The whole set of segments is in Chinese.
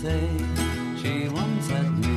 醉希望在你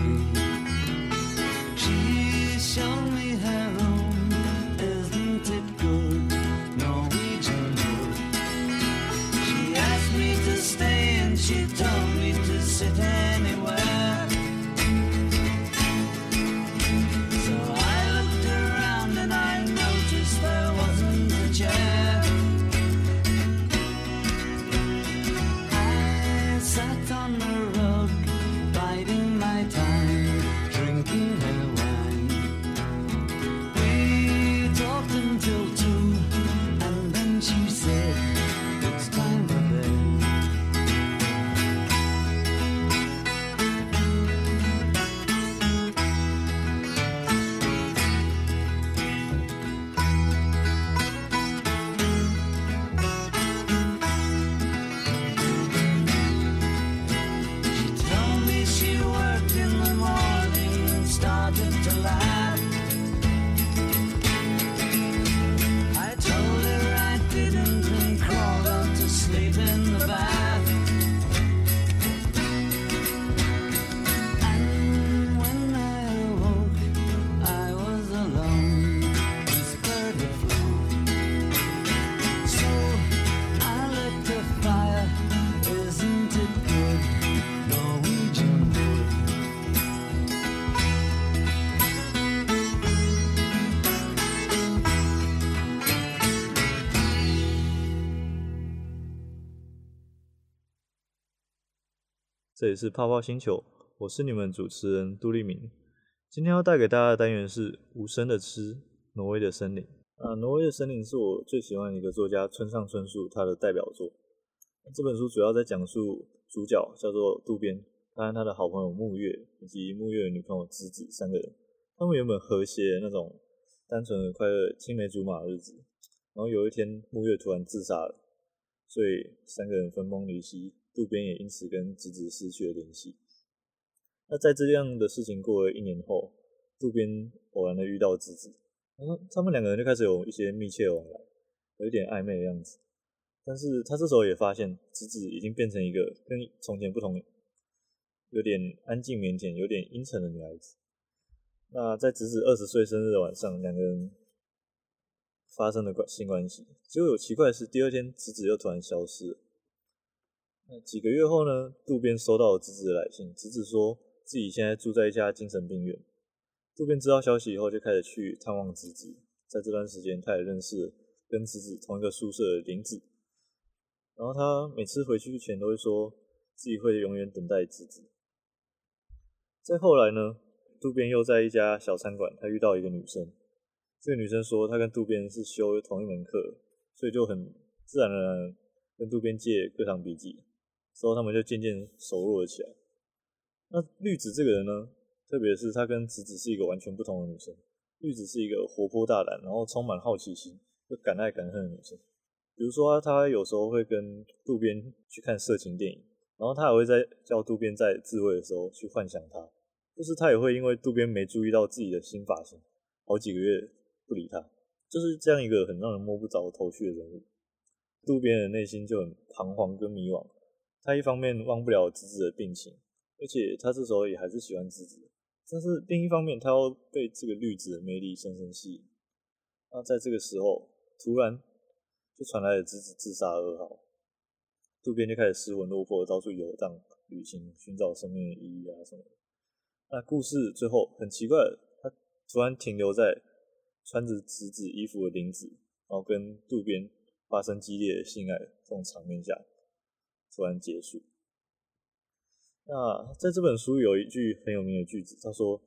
这里是泡泡星球，我是你们主持人杜立明。今天要带给大家的单元是无声的吃，挪威的森林。啊，挪威的森林是我最喜欢的一个作家村上春树他的代表作。这本书主要在讲述主角叫做渡边，他和他的好朋友木月以及木月的女朋友直子三个人，他们原本和谐那种单纯的快乐青梅竹马的日子，然后有一天木月突然自杀了，所以三个人分崩离析。渡边也因此跟直子失去了联系。那在这样的事情过了一年后，渡边偶然的遇到直子，然后他们两个人就开始有一些密切往来，有一点暧昧的样子。但是他这时候也发现，直子已经变成一个跟从前不同，有点安静腼腆、有点阴沉的女孩子。那在直子二十岁生日的晚上，两个人发生了关性关系。结果有奇怪的是，第二天直子又突然消失了。那几个月后呢，渡边收到了侄子的来信，侄子说自己现在住在一家精神病院。渡边知道消息以后，就开始去探望侄子。在这段时间，他也认识了跟侄子同一个宿舍的玲子。然后他每次回去前都会说自己会永远等待侄子。再后来呢，渡边又在一家小餐馆，他遇到一个女生。这个女生说，她跟渡边是修同一门课，所以就很自然而然跟渡边借课堂笔记。之后他们就渐渐熟络了起来。那绿子这个人呢，特别是她跟子子是一个完全不同的女生。绿子是一个活泼大胆，然后充满好奇心，又敢爱敢恨的女生。比如说，她有时候会跟渡边去看色情电影，然后她也会在叫渡边在自慰的时候去幻想他。就是她也会因为渡边没注意到自己的新发型，好几个月不理他，就是这样一个很让人摸不着头绪的人物。渡边的内心就很彷徨跟迷惘。他一方面忘不了直子的病情，而且他这时候也还是喜欢直子，但是另一方面他又被这个绿子的魅力深深吸引。那在这个时候，突然就传来了直子自杀噩耗，渡边就开始失魂落魄，到处游荡、旅行，寻找生命的意义啊什么的。那故事最后很奇怪，他突然停留在穿着直子衣服的林子，然后跟渡边发生激烈的性爱这种场面下。突然结束。那在这本书有一句很有名的句子，他说：“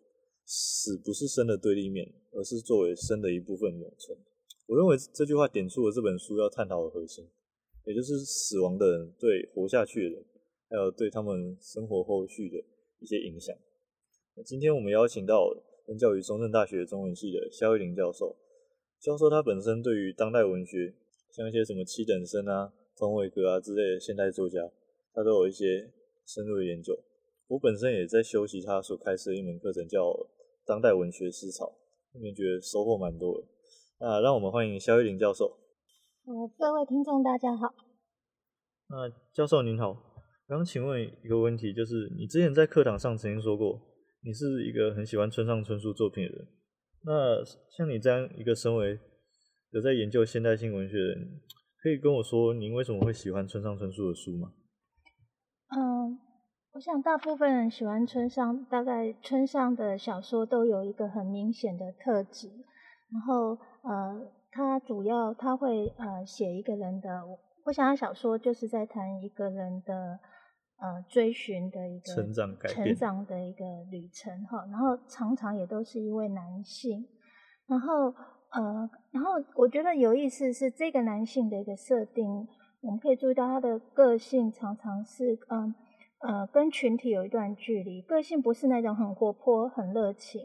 死不是生的对立面，而是作为生的一部分永存。”我认为这句话点出了这本书要探讨的核心，也就是死亡的人对活下去的人，还有对他们生活后续的一些影响。那今天我们邀请到任教于中正大学中文系的萧一麟教授，教授他本身对于当代文学，像一些什么七等生啊。童伟格啊之类的现代作家，他都有一些深入的研究。我本身也在修习他所开设的一门课程，叫《当代文学思潮》，里面觉得收获蛮多的。那让我们欢迎肖玉林教授。呃，各位听众大家好。那教授您好，刚请问一个问题，就是你之前在课堂上曾经说过，你是一个很喜欢村上春树作品的人。那像你这样一个身为有在研究现代性文学的人，可以跟我说，您为什么会喜欢村上春树的书吗？嗯，我想大部分人喜欢村上，大概村上的小说都有一个很明显的特质。然后，呃，他主要他会呃写一个人的，我想他小说就是在谈一个人的呃追寻的一个成长成长的一个旅程哈。然后常常也都是一位男性。然后，呃，然后我觉得有意思是这个男性的一个设定，我们可以注意到他的个性常常是嗯呃，呃跟群体有一段距离，个性不是那种很活泼、很热情。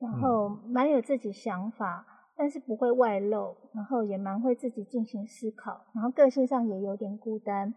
然后蛮有自己想法，但是不会外露，然后也蛮会自己进行思考，然后个性上也有点孤单，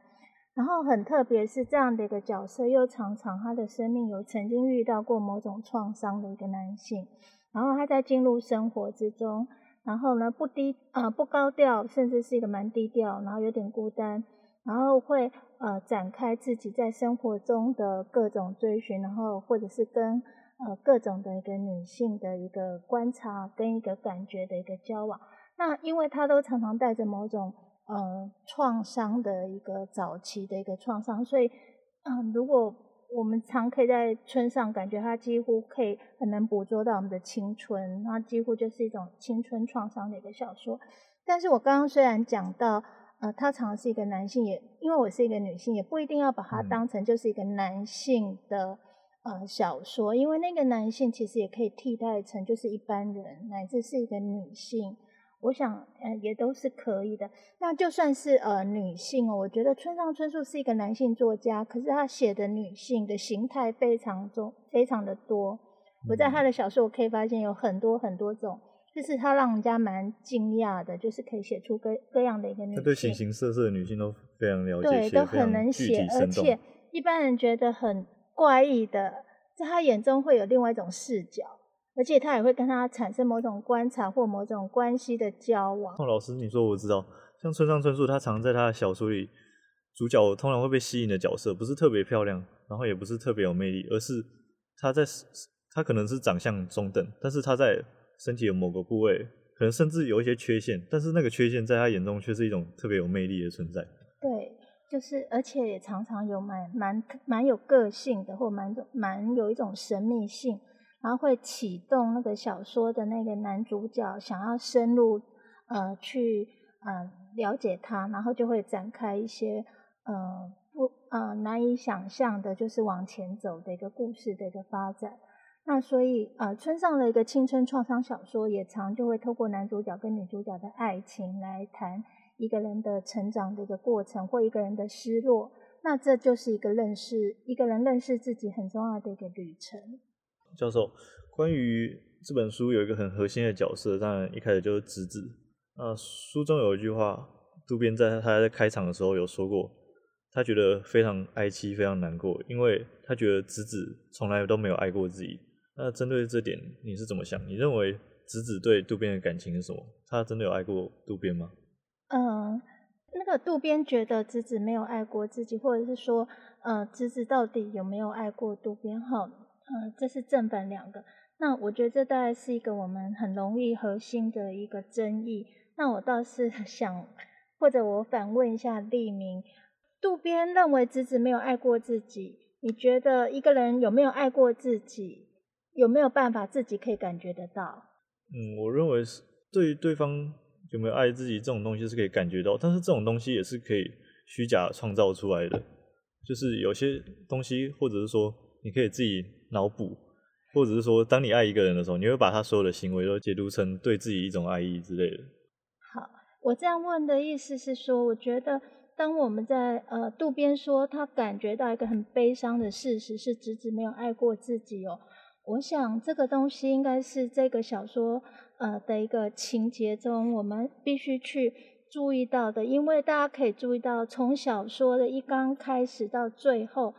然后很特别是这样的一个角色，又常常他的生命有曾经遇到过某种创伤的一个男性，然后他在进入生活之中，然后呢不低呃不高调，甚至是一个蛮低调，然后有点孤单，然后会呃展开自己在生活中的各种追寻，然后或者是跟。呃，各种的一个女性的一个观察跟一个感觉的一个交往，那因为他都常常带着某种呃创伤的一个早期的一个创伤，所以嗯、如果我们常可以在村上感觉它几乎可以很能捕捉到我们的青春，它几乎就是一种青春创伤的一个小说。但是我刚刚虽然讲到呃，他常常是一个男性，也因为我是一个女性，也不一定要把它当成就是一个男性的。呃，小说，因为那个男性其实也可以替代成就是一般人，乃至是一个女性，我想呃也都是可以的。那就算是呃女性哦，我觉得村上春树是一个男性作家，可是他写的女性的形态非常重，非常的多。我在他的小说我可以发现有很多很多种，就是他让人家蛮惊讶的，就是可以写出各各样的一个女性。他对形形色色的女性都非常了解，对，都很能写，而且一般人觉得很。怪异的，在他眼中会有另外一种视角，而且他也会跟他产生某种观察或某种关系的交往。哦，老师，你说我知道，像村上春树，他常在他的小说里，主角通常会被吸引的角色，不是特别漂亮，然后也不是特别有魅力，而是他在他可能是长相中等，但是他在身体的某个部位，可能甚至有一些缺陷，但是那个缺陷在他眼中却是一种特别有魅力的存在。对。就是，而且也常常有蛮蛮蛮有个性的，或蛮蛮有一种神秘性，然后会启动那个小说的那个男主角想要深入呃去呃了解他，然后就会展开一些呃不呃难以想象的，就是往前走的一个故事的一个发展。那所以呃村上的一个青春创伤小说也常就会透过男主角跟女主角的爱情来谈。一个人的成长的一个过程，或一个人的失落，那这就是一个认识一个人认识自己很重要的一个旅程。教授，关于这本书有一个很核心的角色，当然一开始就是直子。那书中有一句话，渡边在他在开场的时候有说过，他觉得非常哀凄，非常难过，因为他觉得直子从来都没有爱过自己。那针对这点，你是怎么想？你认为直子对渡边的感情是什么？他真的有爱过渡边吗？嗯，那个渡边觉得直子没有爱过自己，或者是说，呃，直子到底有没有爱过渡边？哈，嗯，这是正反两个。那我觉得这大概是一个我们很容易核心的一个争议。那我倒是想，或者我反问一下立明，渡边认为直子没有爱过自己，你觉得一个人有没有爱过自己，有没有办法自己可以感觉得到？嗯，我认为是对于对方。有没有爱自己这种东西是可以感觉到，但是这种东西也是可以虚假创造出来的。就是有些东西，或者是说你可以自己脑补，或者是说当你爱一个人的时候，你会把他所有的行为都解读成对自己一种爱意之类的。好，我这样问的意思是说，我觉得当我们在呃渡边说他感觉到一个很悲伤的事实是直子没有爱过自己哦，我想这个东西应该是这个小说。呃的一个情节中，我们必须去注意到的，因为大家可以注意到，从小说的一刚开始到最后，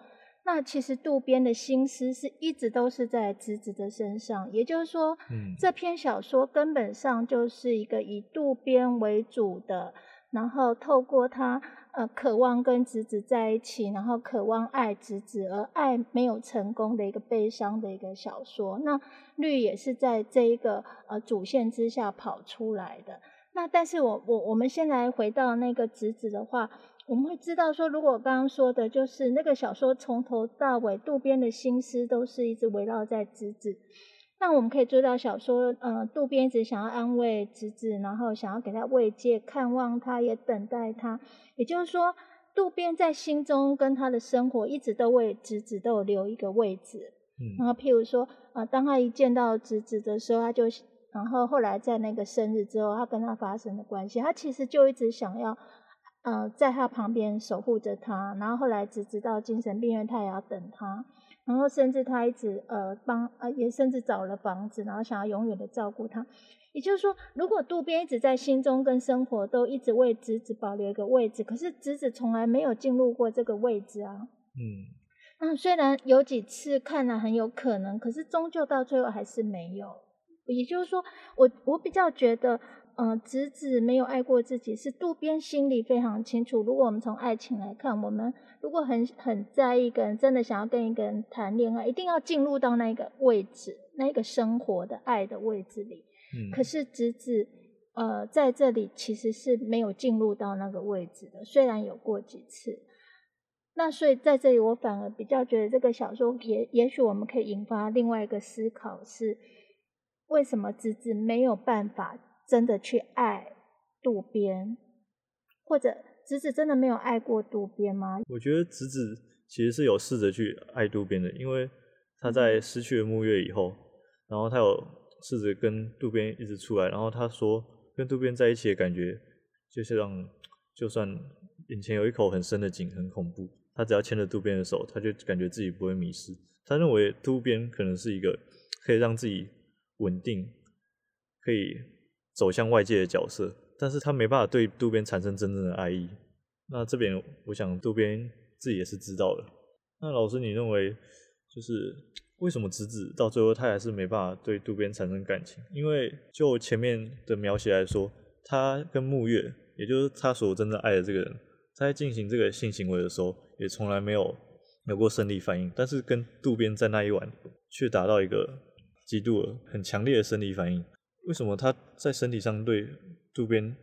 那其实渡边的心思是一直都是在直子的身上，也就是说，嗯，这篇小说根本上就是一个以渡边为主的，然后透过他呃渴望跟直子在一起，然后渴望爱直子而爱没有成功的一个悲伤的一个小说。那绿也是在这一个呃主线之下跑出来的。那但是我我我们先来回到那个直子的话，我们会知道说，如果我刚刚说的就是那个小说从头到尾渡边的心思都是一直围绕在直子。那我们可以知道小说，呃，渡边一直想要安慰直子，然后想要给他慰藉，看望他，也等待他。也就是说，渡边在心中跟他的生活一直都为直子都有留一个位置。嗯，然后譬如说，呃，当他一见到直子的时候，他就，然后后来在那个生日之后，他跟他发生的关系，他其实就一直想要，呃，在他旁边守护着他。然后后来直子到精神病院，他也要等他。然后甚至他一直呃帮呃也甚至找了房子，然后想要永远的照顾他。也就是说，如果渡边一直在心中跟生活都一直为直子保留一个位置，可是直子从来没有进入过这个位置啊。嗯。那虽然有几次看了很有可能，可是终究到最后还是没有。也就是说，我我比较觉得。嗯、呃，直子没有爱过自己，是渡边心里非常清楚。如果我们从爱情来看，我们如果很很在意一个人，真的想要跟一个人谈恋爱，一定要进入到那个位置，那个生活的爱的位置里。嗯。可是直子，呃，在这里其实是没有进入到那个位置的，虽然有过几次。那所以在这里，我反而比较觉得这个小说也也许我们可以引发另外一个思考是：为什么直子没有办法？真的去爱渡边，或者直子真的没有爱过渡边吗？我觉得直子其实是有试着去爱渡边的，因为他在失去了沐月以后，然后他有试着跟渡边一直出来，然后他说跟渡边在一起的感觉，就是让就算眼前有一口很深的井很恐怖，他只要牵着渡边的手，他就感觉自己不会迷失。他认为渡边可能是一个可以让自己稳定，可以。走向外界的角色，但是他没办法对渡边产生真正的爱意。那这边我想渡边自己也是知道的。那老师，你认为就是为什么直子到最后他还是没办法对渡边产生感情？因为就前面的描写来说，他跟木月，也就是他所真正爱的这个人，在进行这个性行为的时候，也从来没有有过生理反应，但是跟渡边在那一晚却达到一个极度很强烈的生理反应。为什么他在身体上对渡边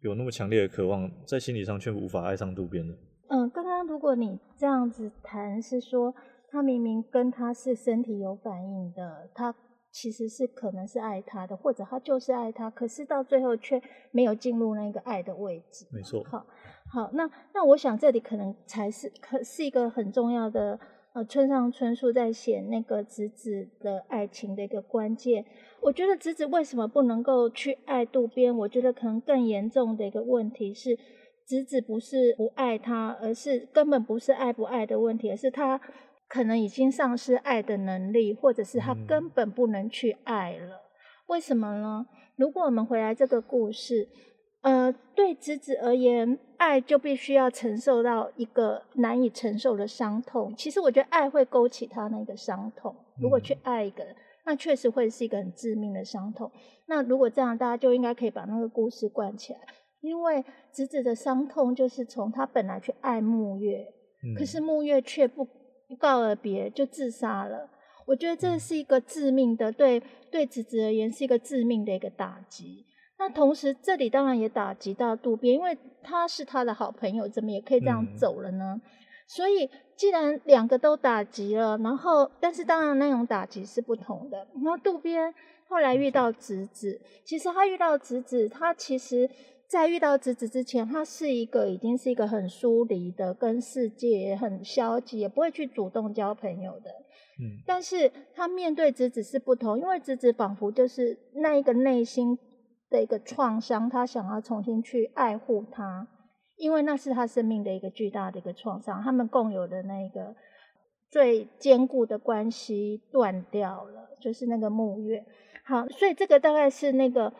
有那么强烈的渴望，在心理上却无法爱上渡边呢？嗯，刚刚如果你这样子谈，是说他明明跟他是身体有反应的，他其实是可能是爱他的，或者他就是爱他，可是到最后却没有进入那个爱的位置。没错。好，好，那那我想这里可能才是可是一个很重要的。呃，村上春树在写那个直子的爱情的一个关键，我觉得直子为什么不能够去爱渡边？我觉得可能更严重的一个问题是，直子不是不爱他，而是根本不是爱不爱的问题，而是他可能已经丧失爱的能力，或者是他根本不能去爱了。为什么呢？如果我们回来这个故事。呃，对侄子而言，爱就必须要承受到一个难以承受的伤痛。其实我觉得爱会勾起他那个伤痛。如果去爱一个人，那确实会是一个很致命的伤痛。那如果这样，大家就应该可以把那个故事贯起来。因为侄子的伤痛就是从他本来去爱沐月，可是沐月却不不告而别就自杀了。我觉得这是一个致命的，对对直子而言是一个致命的一个打击。那同时，这里当然也打击到渡边，因为他是他的好朋友，怎么也可以这样走了呢？嗯、所以，既然两个都打击了，然后，但是当然那种打击是不同的。然后渡边后来遇到直子，其实他遇到直子，他其实在遇到直子之前，他是一个已经是一个很疏离的，跟世界很消极，也不会去主动交朋友的。嗯，但是他面对直子是不同，因为直子仿佛就是那一个内心。的一个创伤，他想要重新去爱护他，因为那是他生命的一个巨大的一个创伤。他们共有的那个最坚固的关系断掉了，就是那个木月。好，所以这个大概是那个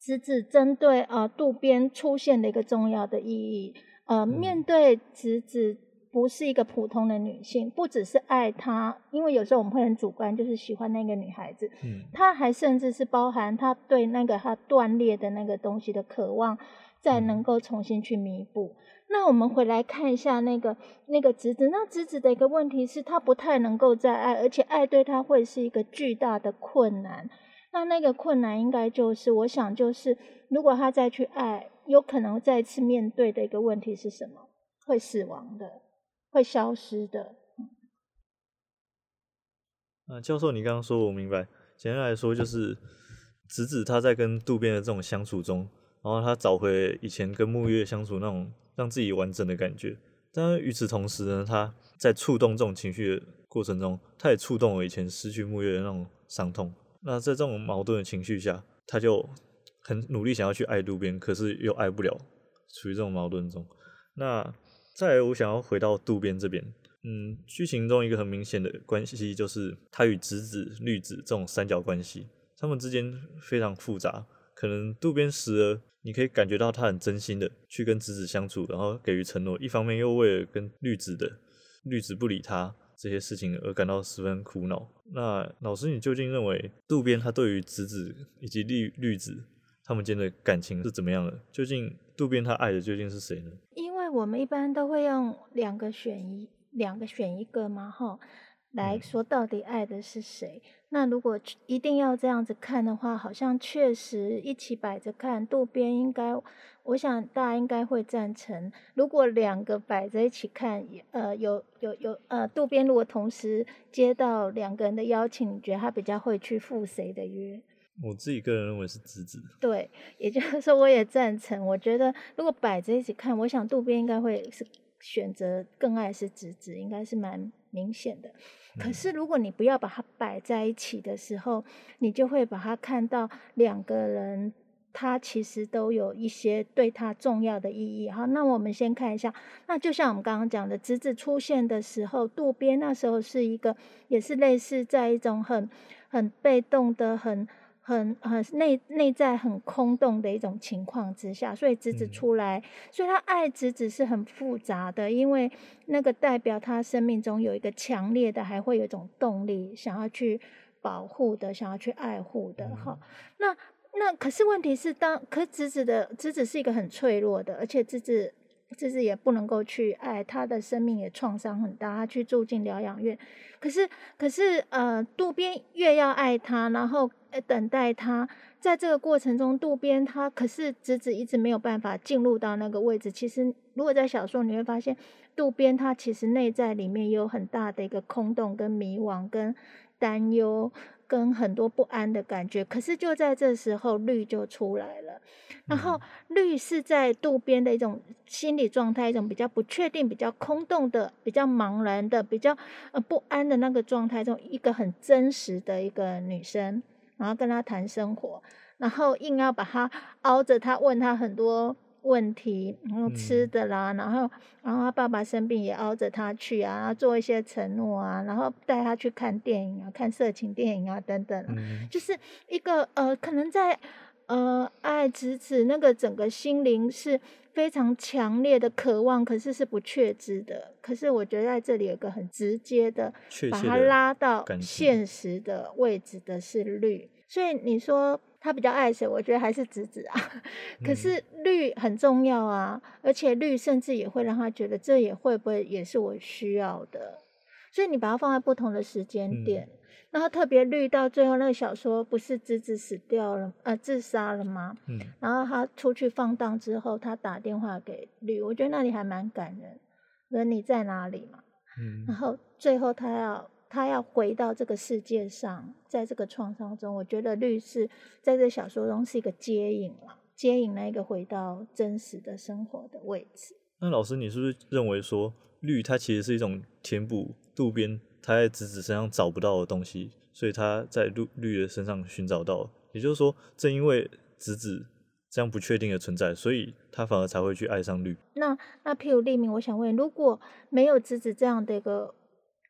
直子针对呃渡边出现的一个重要的意义。呃，面对直子。不是一个普通的女性，不只是爱她，因为有时候我们会很主观，就是喜欢那个女孩子。嗯，她还甚至是包含她对那个她断裂的那个东西的渴望，再能够重新去弥补。那我们回来看一下那个那个侄子，那侄子的一个问题是，他不太能够再爱，而且爱对他会是一个巨大的困难。那那个困难应该就是，我想就是，如果他再去爱，有可能再次面对的一个问题是什么？会死亡的，会消失的。啊，教授，你刚刚说我明白。简单来说，就是直子他在跟渡边的这种相处中，然后他找回以前跟沐月相处那种让自己完整的感觉。但与此同时呢，他在触动这种情绪的过程中，他也触动了以前失去沐月的那种伤痛。那在这种矛盾的情绪下，他就很努力想要去爱渡边，可是又爱不了，处于这种矛盾中。那再来，我想要回到渡边这边。嗯，剧情中一个很明显的关系就是他与直子、绿子这种三角关系，他们之间非常复杂。可能渡边时而你可以感觉到他很真心的去跟直子相处，然后给予承诺，一方面又为了跟绿子的绿子不理他这些事情而感到十分苦恼。那老师，你究竟认为渡边他对于直子以及绿绿子他们间的感情是怎么样的？究竟渡边他爱的究竟是谁呢？我们一般都会用两个选一。两个选一个嘛，哈，来说到底爱的是谁？嗯。那如果一定要这样子看的话，好像确实一起摆着看。渡边应该，我想大家应该会赞成。如果两个摆在一起看，呃，有有有，呃，渡边如果同时接到两个人的邀请，你觉得他比较会去赴谁的约？我自己个人认为是直子。对，也就是说我也赞成。我觉得如果摆在一起看，我想渡边应该会是。选择更爱是直子，应该是蛮明显的。可是如果你不要把它摆在一起的时候，你就会把它看到两个人，他其实都有一些对他重要的意义。好，那我们先看一下，那就像我们刚刚讲的，直子出现的时候，渡边那时候是一个，也是类似在一种很很被动的很。很很内内在很空洞的一种情况之下，所以直子出来，所以他爱直子是很复杂的，因为那个代表他生命中有一个强烈的，还会有一种动力，想要去保护的，想要去爱护的。哈，那那可是问题是当，当可直子的直子是一个很脆弱的，而且直子直子也不能够去爱，他的生命也创伤很大，他去住进疗养院。可是可是呃，渡边越要爱他，然后。等待他，在这个过程中，渡边他可是直子一直没有办法进入到那个位置。其实，如果在小说你会发现，渡边他其实内在里面有很大的一个空洞、跟迷惘、跟担忧、跟很多不安的感觉。可是就在这时候，绿就出来了。然后，绿是在渡边的一种心理状态，一种比较不确定、比较空洞的、比较茫然的、比较呃不安的那个状态中，一个很真实的一个女生。然后跟他谈生活，然后硬要把他凹着他，问他很多问题，然后吃的啦，嗯、然后然后他爸爸生病也熬着他去啊，然后做一些承诺啊，然后带他去看电影啊，看色情电影啊等等，嗯、就是一个呃，可能在呃爱直子那个整个心灵是非常强烈的渴望，可是是不确知的。可是我觉得在这里有一个很直接的，把他拉到现实的位置的是绿。所以你说他比较爱谁？我觉得还是直子啊。可是绿很重要啊，而且绿甚至也会让他觉得这也会不会也是我需要的。所以你把它放在不同的时间点，嗯、然后特别绿到最后那个小说不是直子死掉了，呃，自杀了吗？嗯、然后他出去放荡之后，他打电话给绿，我觉得那里还蛮感人。人你在哪里嘛？嗯、然后最后他要。他要回到这个世界上，在这个创伤中，我觉得绿是在这小说中是一个接引了，接引那个回到真实的生活的位置。那老师，你是不是认为说绿它其实是一种填补渡边他在子子身上找不到的东西，所以他在绿绿的身上寻找到？也就是说，正因为子子这样不确定的存在，所以他反而才会去爱上绿。那那譬如立明，我想问，如果没有子子这样的一个。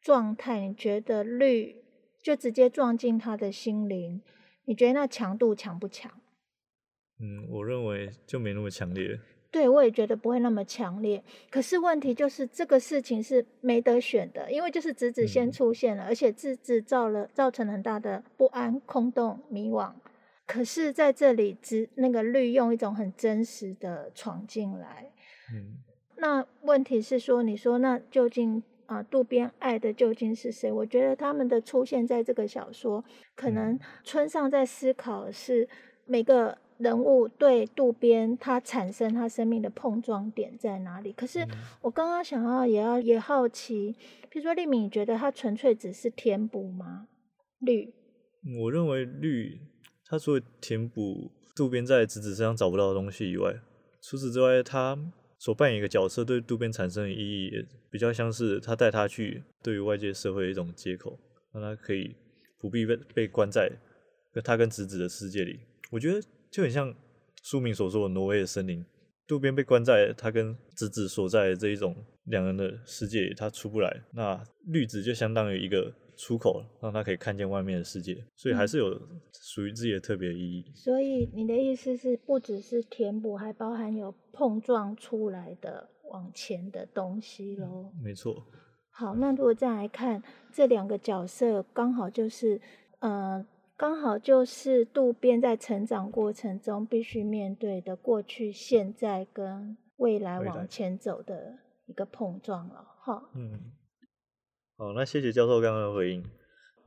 状态，你觉得绿就直接撞进他的心灵？你觉得那强度强不强？嗯，我认为就没那么强烈。对，我也觉得不会那么强烈。可是问题就是这个事情是没得选的，因为就是直子先出现了，嗯、而且直子造了造成很大的不安、空洞、迷惘。可是在这里，只那个绿用一种很真实的闯进来。嗯，那问题是说，你说那究竟啊，渡边爱的究竟是谁？我觉得他们的出现在这个小说，可能村上在思考是每个人物对渡边他产生他生命的碰撞点在哪里。可是我刚刚想要也要也好奇，比如说丽敏，你觉得他纯粹只是填补吗？绿，我认为绿，他除了填补渡边在子子身上找不到的东西以外，除此之外，他。所扮演一个角色对渡边产生的意义，也比较像是他带他去对于外界社会的一种接口，让他可以不必被被关在他跟直子的世界里。我觉得就很像书名所说的挪威的森林，渡边被关在他跟直子所在的这一种两人的世界里，他出不来。那绿子就相当于一个。出口让他可以看见外面的世界，所以还是有属于自己的特别意义。嗯。所以你的意思是，不只是填补，还包含有碰撞出来的往前的东西喽？嗯，没错。好，那如果再来看，这两个角色刚好就是，呃，刚好就是渡边在成长过程中必须面对的过去、现在跟未来往前走的一个碰撞了，哈。嗯。好，那谢谢教授刚刚的回应。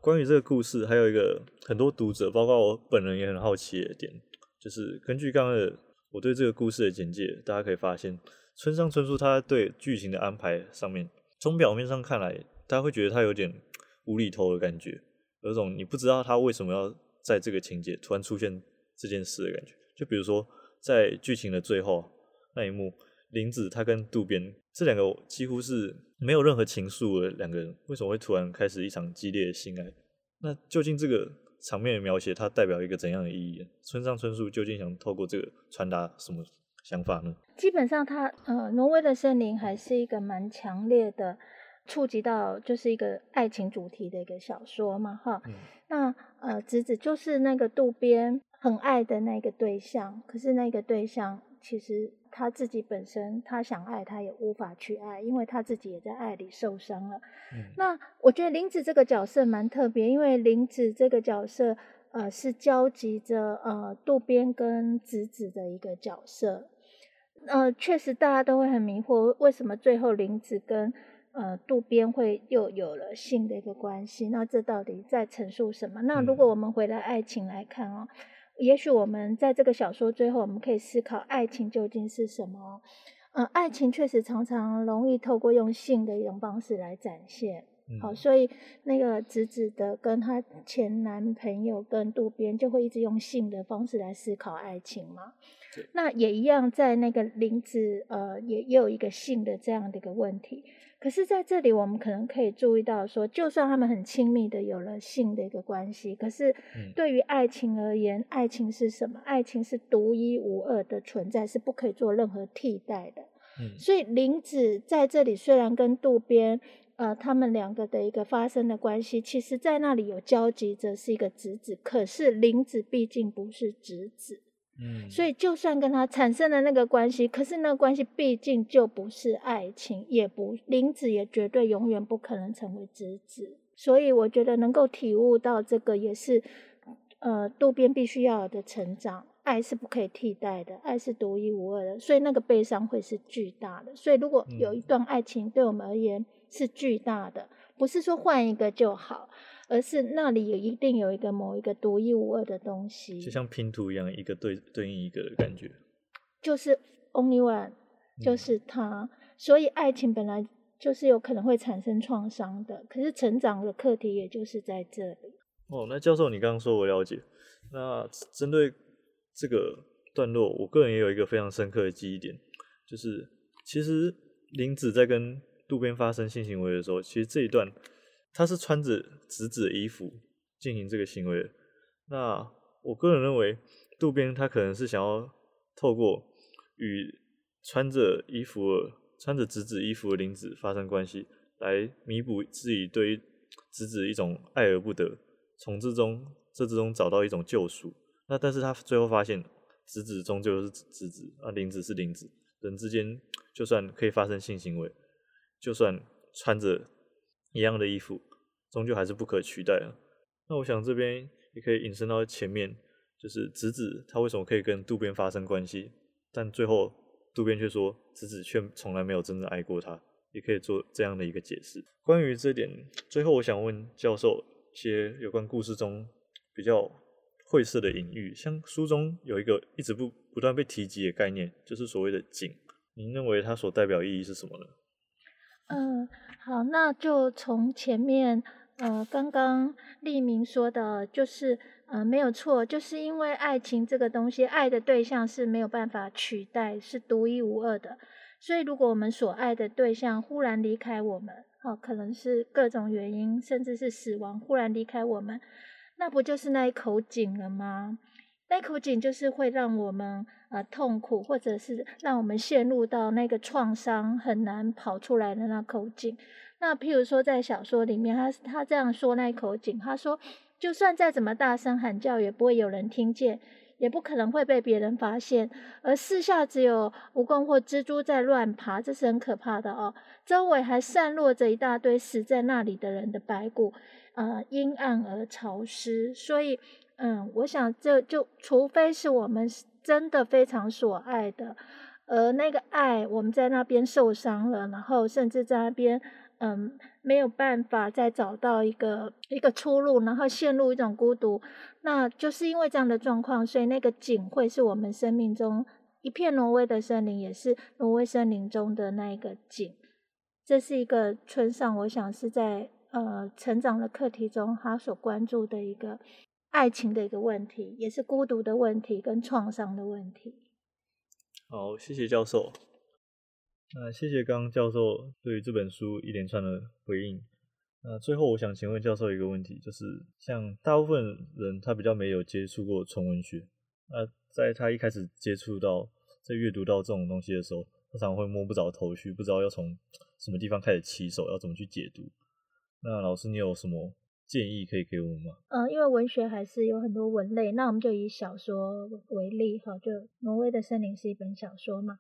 关于这个故事，还有一个很多读者，包括我本人也很好奇的点，就是根据刚刚的我对这个故事的简介，大家可以发现，村上春树他对剧情的安排上面，从表面上看来，大家会觉得他有点无厘头的感觉，有种你不知道他为什么要在这个情节突然出现这件事的感觉。就比如说，在剧情的最后那一幕，玲子他跟渡边这两个几乎是。没有任何情愫的两个人，为什么会突然开始一场激烈的性爱？那究竟这个场面的描写，它代表一个怎样的意义？村上春树究竟想透过这个传达什么想法呢？基本上他，他呃，挪威的森林还是一个蛮强烈的触及到，就是一个爱情主题的一个小说嘛，哈。嗯、那呃，侄子就是那个渡边很爱的那个对象，可是那个对象其实。他自己本身，他想爱，他也无法去爱，因为他自己也在爱里受伤了。嗯、那我觉得林子这个角色蛮特别，因为林子这个角色，呃，是交集着呃渡边跟子子的一个角色。呃，确实大家都会很迷惑，为什么最后林子跟呃渡边会又有了性的一个关系？那这到底在陈述什么？那如果我们回来爱情来看哦。也许我们在这个小说最后，我们可以思考爱情究竟是什么？嗯，爱情确实常常容易透过用性的一种方式来展现。嗯、好，所以那个直子的跟她前男朋友跟渡边就会一直用性的方式来思考爱情嘛。那也一样，在那个林子呃，也也有一个性的这样的一个问题。可是在这里，我们可能可以注意到说，就算他们很亲密的有了性的一个关系，可是对于爱情而言，爱情是什么？爱情是独一无二的存在，是不可以做任何替代的。嗯，所以林子在这里虽然跟渡边，呃，他们两个的一个发生的关系，其实在那里有交集着是一个直子，可是林子毕竟不是直子。嗯，所以就算跟他产生了那个关系，可是那个关系毕竟就不是爱情，也不林子也绝对永远不可能成为直子。所以我觉得能够体悟到这个，也是呃渡边必须要有的成长。爱是不可以替代的，爱是独一无二的，所以那个悲伤会是巨大的。所以如果有一段爱情对我们而言是巨大的，不是说换一个就好。而是那里有一定有一个某一个独一无二的东西，就像拼图一样，一个对对应一个的感觉，就是 only one，就是他。嗯、所以爱情本来就是有可能会产生创伤的，可是成长的课题也就是在这里。哦，那教授，你刚刚说我了解。那针对这个段落，我个人也有一个非常深刻的记忆点，就是其实林子在跟渡边发生性行为的时候，其实这一段。他是穿着直子衣服进行这个行为的。那我个人认为，渡边他可能是想要透过与穿着衣服、穿着直子衣服的玲子发生关系，来弥补自己对于直子一种爱而不得，从之中这之中找到一种救赎。那但是他最后发现，直子终究是直子，啊，玲子是玲子，人之间就算可以发生性行为，就算穿着。一样的衣服，终究还是不可取代了。那我想这边也可以引申到前面，就是直子他为什么可以跟渡边发生关系，但最后渡边却说直子却从来没有真正爱过他，也可以做这样的一个解释。关于这点，最后我想问教授一些有关故事中比较晦涩的隐喻，像书中有一个一直不不断被提及的概念，就是所谓的景，您认为它所代表意义是什么呢？嗯，好，那就从前面呃刚刚立明说的，就是呃没有错，就是因为爱情这个东西，爱的对象是没有办法取代，是独一无二的，所以如果我们所爱的对象忽然离开我们，哦，可能是各种原因，甚至是死亡，忽然离开我们，那不就是那一口井了吗？那口井就是会让我们呃痛苦，或者是让我们陷入到那个创伤很难跑出来的那口井。那譬如说在小说里面，他他这样说那口井，他说就算再怎么大声喊叫，也不会有人听见，也不可能会被别人发现。而四下只有蜈蚣或蜘蛛在乱爬，这是很可怕的哦。周围还散落着一大堆死在那里的人的白骨，呃，阴暗而潮湿，所以。嗯，我想这就除非是我们真的非常所爱的，而那个爱我们在那边受伤了，然后甚至在那边嗯没有办法再找到一个一个出路，然后陷入一种孤独，那就是因为这样的状况，所以那个景会是我们生命中一片挪威的森林，也是挪威森林中的那一个景。这是一个村上，我想是在呃成长的课题中，他所关注的一个。爱情的一个问题，也是孤独的问题，跟创伤的问题。好，谢谢教授。那谢谢刚刚教授对于这本书一连串的回应。那最后我想请问教授一个问题，就是像大部分人他比较没有接触过纯文学，那在他一开始接触到在阅读到这种东西的时候，他常会摸不着头绪，不知道要从什么地方开始起手，要怎么去解读。那老师，你有什么？建议可以给我们吗？嗯，因为文学还是有很多文类，那我们就以小说为例哈，就《挪威的森林》是一本小说嘛。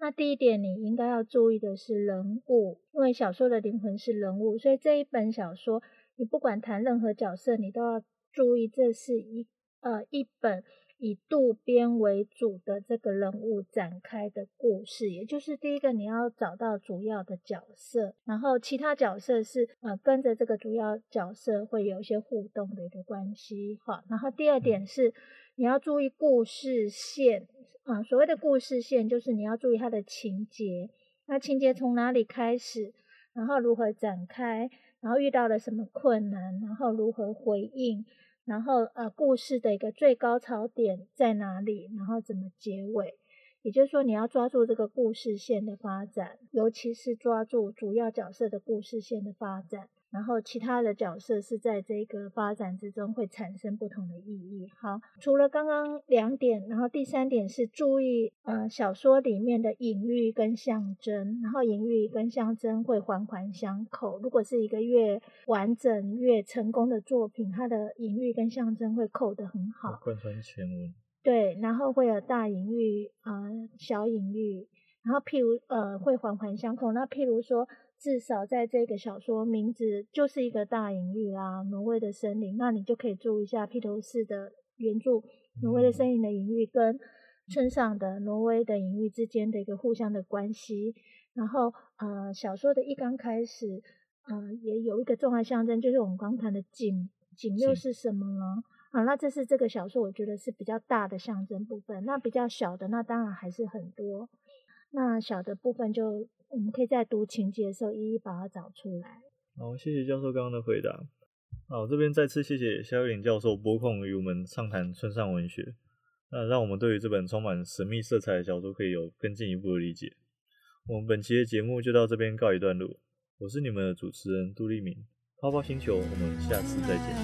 那第一点你应该要注意的是人物，因为小说的灵魂是人物，所以这一本小说你不管谈任何角色，你都要注意这是一呃一本。以渡边为主的这个人物展开的故事，也就是第一个你要找到主要的角色，然后其他角色是呃跟着这个主要角色会有一些互动的一个关系，好，然后第二点是你要注意故事线啊，所谓的故事线就是你要注意它的情节，那情节从哪里开始，然后如何展开，然后遇到了什么困难，然后如何回应。然后呃，故事的一个最高潮点在哪里？然后怎么结尾？也就是说，你要抓住这个故事线的发展，尤其是抓住主要角色的故事线的发展。然后其他的角色是在这个发展之中会产生不同的意义。好，除了刚刚两点，然后第三点是注意呃小说里面的隐喻跟象征，然后隐喻跟象征会环环相扣。如果是一个越完整越成功的作品，它的隐喻跟象征会扣得很好，贯穿全文。对，然后会有大隐喻啊、呃、小隐喻，然后譬如呃会环环相扣。那譬如说。至少在这个小说名字就是一个大隐喻啦，挪威的森林，那你就可以注意一下披头士的原著《挪威的森林》的隐喻跟村上的挪威的隐喻之间的一个互相的关系。然后呃，小说的一刚开始，呃，也有一个重要象征，就是我们刚谈的井，井又是什么呢？啊，那这是这个小说我觉得是比较大的象征部分。那比较小的，那当然还是很多。那小的部分就。我们可以在读情节的时候一一把它找出来。好，谢谢教授刚刚的回答。好，这边再次谢谢萧颖教授拨空与我们畅谈村上文学，那让我们对于这本充满神秘色彩的小说可以有更进一步的理解。我们本期的节目就到这边告一段落，我是你们的主持人杜立明，泡泡星球，我们下次再见。